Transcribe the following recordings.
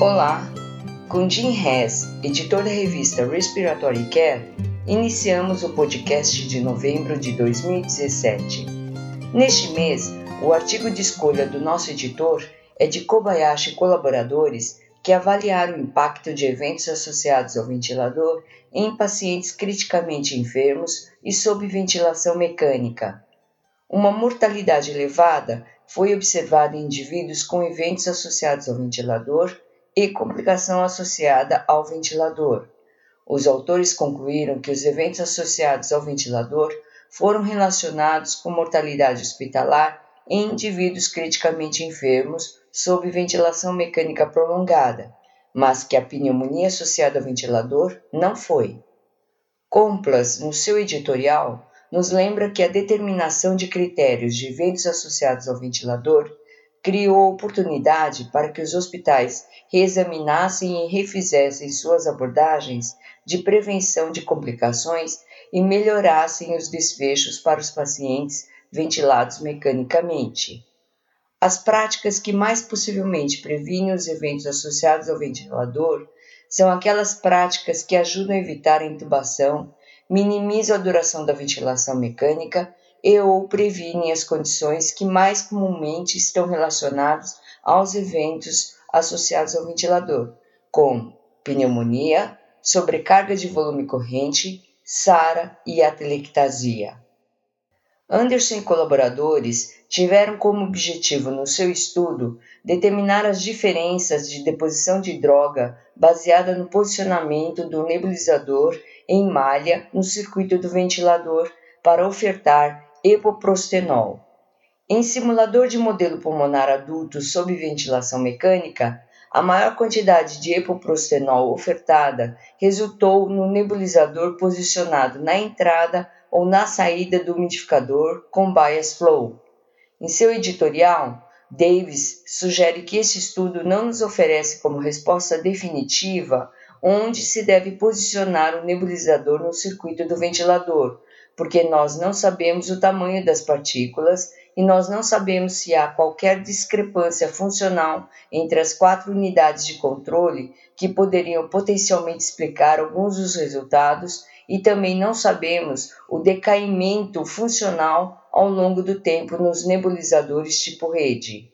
Olá, com Jim Hess, editor da revista Respiratory Care, iniciamos o podcast de novembro de 2017. Neste mês, o artigo de escolha do nosso editor é de Kobayashi e colaboradores que avaliaram o impacto de eventos associados ao ventilador em pacientes criticamente enfermos e sob ventilação mecânica. Uma mortalidade elevada foi observada em indivíduos com eventos associados ao ventilador e complicação associada ao ventilador. Os autores concluíram que os eventos associados ao ventilador foram relacionados com mortalidade hospitalar em indivíduos criticamente enfermos sob ventilação mecânica prolongada, mas que a pneumonia associada ao ventilador não foi. Complas, no seu editorial, nos lembra que a determinação de critérios de eventos associados ao ventilador criou oportunidade para que os hospitais reexaminassem e refizessem suas abordagens de prevenção de complicações e melhorassem os desfechos para os pacientes ventilados mecanicamente. As práticas que mais possivelmente previnem os eventos associados ao ventilador são aquelas práticas que ajudam a evitar a intubação, minimizam a duração da ventilação mecânica e ou previnem as condições que mais comumente estão relacionadas aos eventos associados ao ventilador, como pneumonia, sobrecarga de volume corrente, SARA e atelectasia. Anderson e colaboradores tiveram como objetivo no seu estudo determinar as diferenças de deposição de droga baseada no posicionamento do nebulizador em malha no circuito do ventilador para ofertar epoprostenol. Em simulador de modelo pulmonar adulto sob ventilação mecânica, a maior quantidade de epoprostenol ofertada resultou no nebulizador posicionado na entrada ou na saída do umidificador com bias flow. Em seu editorial, Davis sugere que esse estudo não nos oferece como resposta definitiva onde se deve posicionar o nebulizador no circuito do ventilador, porque nós não sabemos o tamanho das partículas e nós não sabemos se há qualquer discrepância funcional entre as quatro unidades de controle que poderiam potencialmente explicar alguns dos resultados e também não sabemos o decaimento funcional ao longo do tempo nos nebulizadores tipo rede.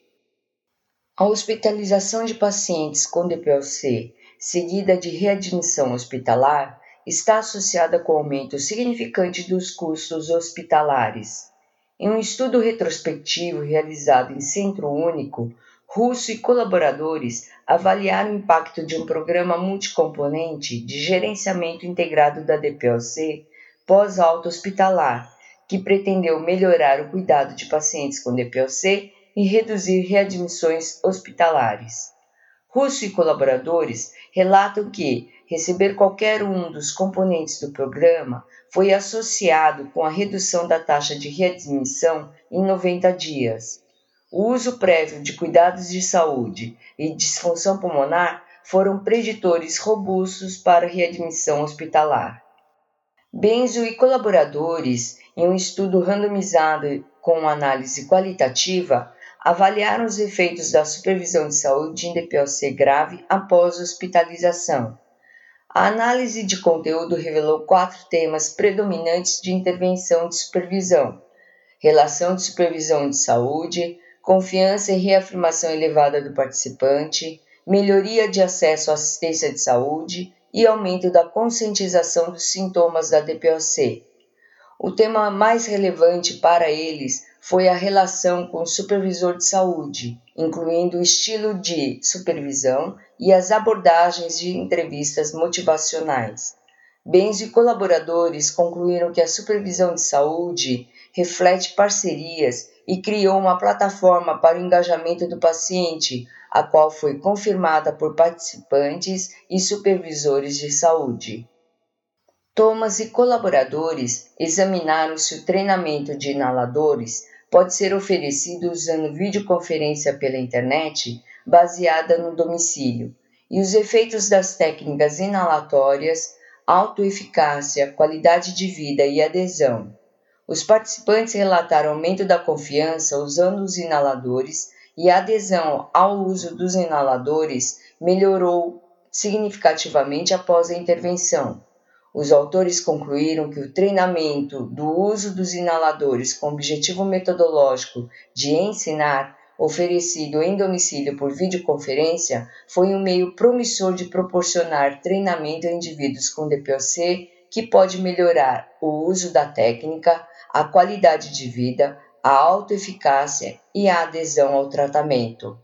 A hospitalização de pacientes com DPLC, seguida de readmissão hospitalar, está associada com aumento significante dos custos hospitalares. Em um estudo retrospectivo realizado em centro único, Russo e colaboradores avaliaram o impacto de um programa multicomponente de gerenciamento integrado da DPOC pós-alta hospitalar, que pretendeu melhorar o cuidado de pacientes com DPOC e reduzir readmissões hospitalares. Russo e colaboradores relatam que receber qualquer um dos componentes do programa foi associado com a redução da taxa de readmissão em 90 dias. O uso prévio de cuidados de saúde e disfunção pulmonar foram preditores robustos para readmissão hospitalar. Benzo e colaboradores, em um estudo randomizado com análise qualitativa, avaliaram os efeitos da supervisão de saúde em DPOC grave após hospitalização. A análise de conteúdo revelou quatro temas predominantes de intervenção de supervisão: relação de supervisão de saúde, confiança e reafirmação elevada do participante, melhoria de acesso à assistência de saúde e aumento da conscientização dos sintomas da DPOC. O tema mais relevante para eles foi a relação com o supervisor de saúde, incluindo o estilo de supervisão e as abordagens de entrevistas motivacionais. Bens e colaboradores concluíram que a supervisão de saúde reflete parcerias e criou uma plataforma para o engajamento do paciente, a qual foi confirmada por participantes e supervisores de saúde. Thomas e colaboradores examinaram se o treinamento de inaladores pode ser oferecido usando videoconferência pela internet baseada no domicílio e os efeitos das técnicas inalatórias, autoeficácia, qualidade de vida e adesão. Os participantes relataram aumento da confiança usando os inaladores e adesão ao uso dos inaladores melhorou significativamente após a intervenção. Os autores concluíram que o treinamento do uso dos inaladores com objetivo metodológico de ensinar, oferecido em domicílio por videoconferência, foi um meio promissor de proporcionar treinamento a indivíduos com DPOC que pode melhorar o uso da técnica, a qualidade de vida, a autoeficácia e a adesão ao tratamento.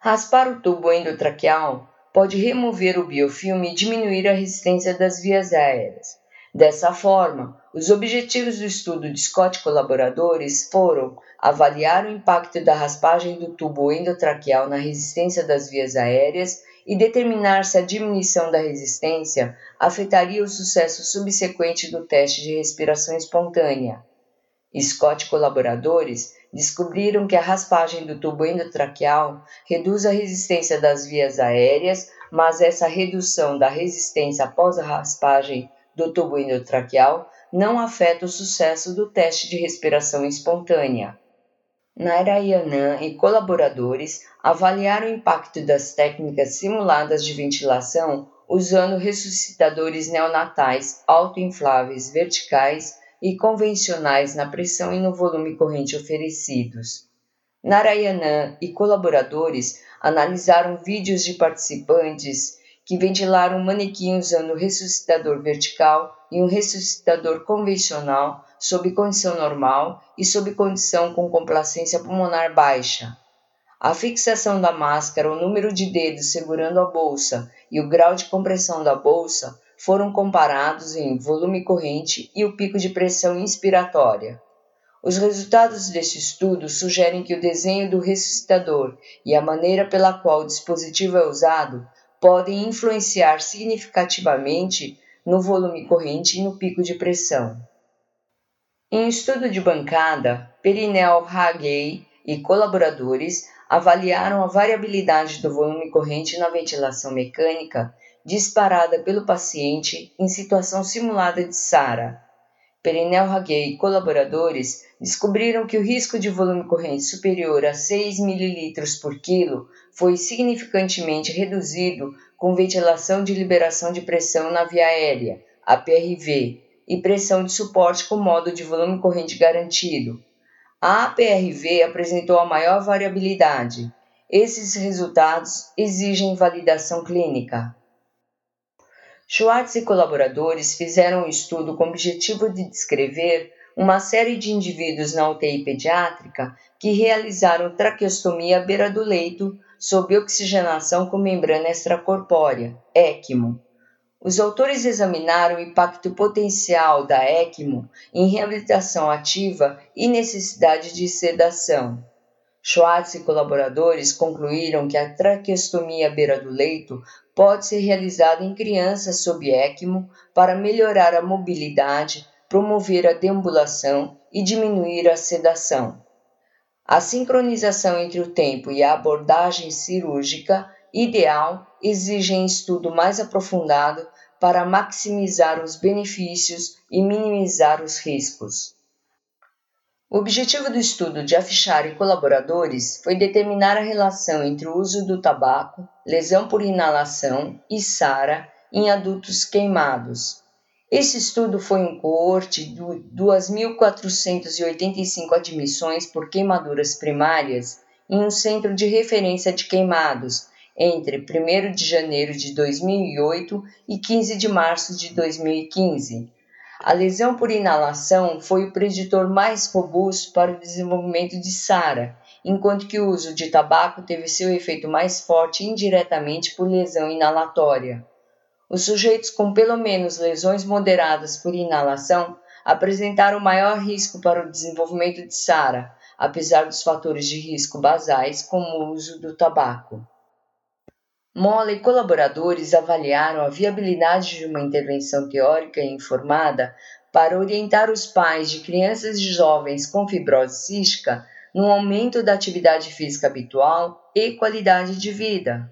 Raspar o tubo endotraqueal pode remover o biofilme e diminuir a resistência das vias aéreas. Dessa forma, os objetivos do estudo de Scott e colaboradores foram avaliar o impacto da raspagem do tubo endotraqueal na resistência das vias aéreas e determinar se a diminuição da resistência afetaria o sucesso subsequente do teste de respiração espontânea. Scott e colaboradores descobriram que a raspagem do tubo endotraqueal reduz a resistência das vias aéreas, mas essa redução da resistência após a raspagem do tubo endotraqueal não afeta o sucesso do teste de respiração espontânea. Narayanan e colaboradores avaliaram o impacto das técnicas simuladas de ventilação usando ressuscitadores neonatais autoinfláveis verticais e convencionais na pressão e no volume corrente oferecidos. Narayanan e colaboradores analisaram vídeos de participantes que ventilaram um manequim usando um ressuscitador vertical e um ressuscitador convencional sob condição normal e sob condição com complacência pulmonar baixa. A fixação da máscara, o número de dedos segurando a bolsa e o grau de compressão da bolsa foram comparados em volume corrente e o pico de pressão inspiratória. Os resultados deste estudo sugerem que o desenho do ressuscitador e a maneira pela qual o dispositivo é usado podem influenciar significativamente no volume corrente e no pico de pressão. Em um estudo de bancada, Perinel Hagey e colaboradores avaliaram a variabilidade do volume corrente na ventilação mecânica disparada pelo paciente em situação simulada de SARA. Perinel Hagey e colaboradores descobriram que o risco de volume corrente superior a 6 ml por quilo foi significantemente reduzido com ventilação de liberação de pressão na via aérea, APRV, e pressão de suporte com modo de volume corrente garantido. A APRV apresentou a maior variabilidade. Esses resultados exigem validação clínica. Schwartz e colaboradores fizeram um estudo com o objetivo de descrever uma série de indivíduos na UTI pediátrica que realizaram traqueostomia à beira do leito sob oxigenação com membrana extracorpórea, ECMO. Os autores examinaram o impacto potencial da ECMO em reabilitação ativa e necessidade de sedação. Schwartz e colaboradores concluíram que a traqueostomia à beira do leito pode ser realizada em crianças sob ECMO para melhorar a mobilidade, promover a deambulação e diminuir a sedação. A sincronização entre o tempo e a abordagem cirúrgica ideal exigem estudo mais aprofundado para maximizar os benefícios e minimizar os riscos. O objetivo do estudo de Afixar e colaboradores foi determinar a relação entre o uso do tabaco, lesão por inalação e SARA em adultos queimados. Esse estudo foi um coorte de 2.485 admissões por queimaduras primárias em um centro de referência de queimados entre 1 de janeiro de 2008 e 15 de março de 2015 a lesão por inalação foi o preditor mais robusto para o desenvolvimento de SARA, enquanto que o uso de tabaco teve seu efeito mais forte indiretamente por lesão inalatória. Os sujeitos com pelo menos lesões moderadas por inalação apresentaram maior risco para o desenvolvimento de SARA, apesar dos fatores de risco basais, como o uso do tabaco. Mola e colaboradores avaliaram a viabilidade de uma intervenção teórica e informada para orientar os pais de crianças e jovens com fibrose cística no aumento da atividade física habitual e qualidade de vida.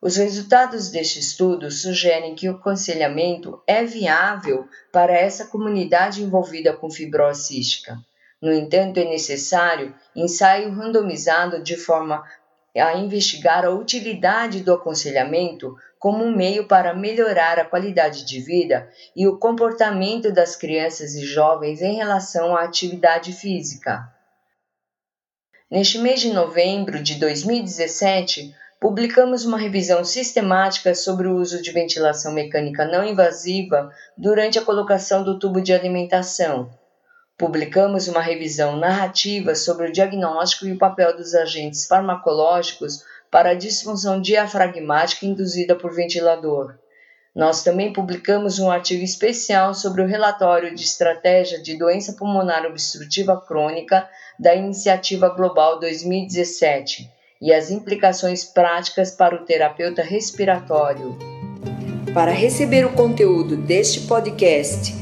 Os resultados deste estudo sugerem que o aconselhamento é viável para essa comunidade envolvida com fibrose cística. No entanto, é necessário ensaio randomizado de forma a investigar a utilidade do aconselhamento como um meio para melhorar a qualidade de vida e o comportamento das crianças e jovens em relação à atividade física. Neste mês de novembro de 2017, publicamos uma revisão sistemática sobre o uso de ventilação mecânica não invasiva durante a colocação do tubo de alimentação. Publicamos uma revisão narrativa sobre o diagnóstico e o papel dos agentes farmacológicos para a disfunção diafragmática induzida por ventilador. Nós também publicamos um artigo especial sobre o relatório de estratégia de doença pulmonar obstrutiva crônica da Iniciativa Global 2017 e as implicações práticas para o terapeuta respiratório. Para receber o conteúdo deste podcast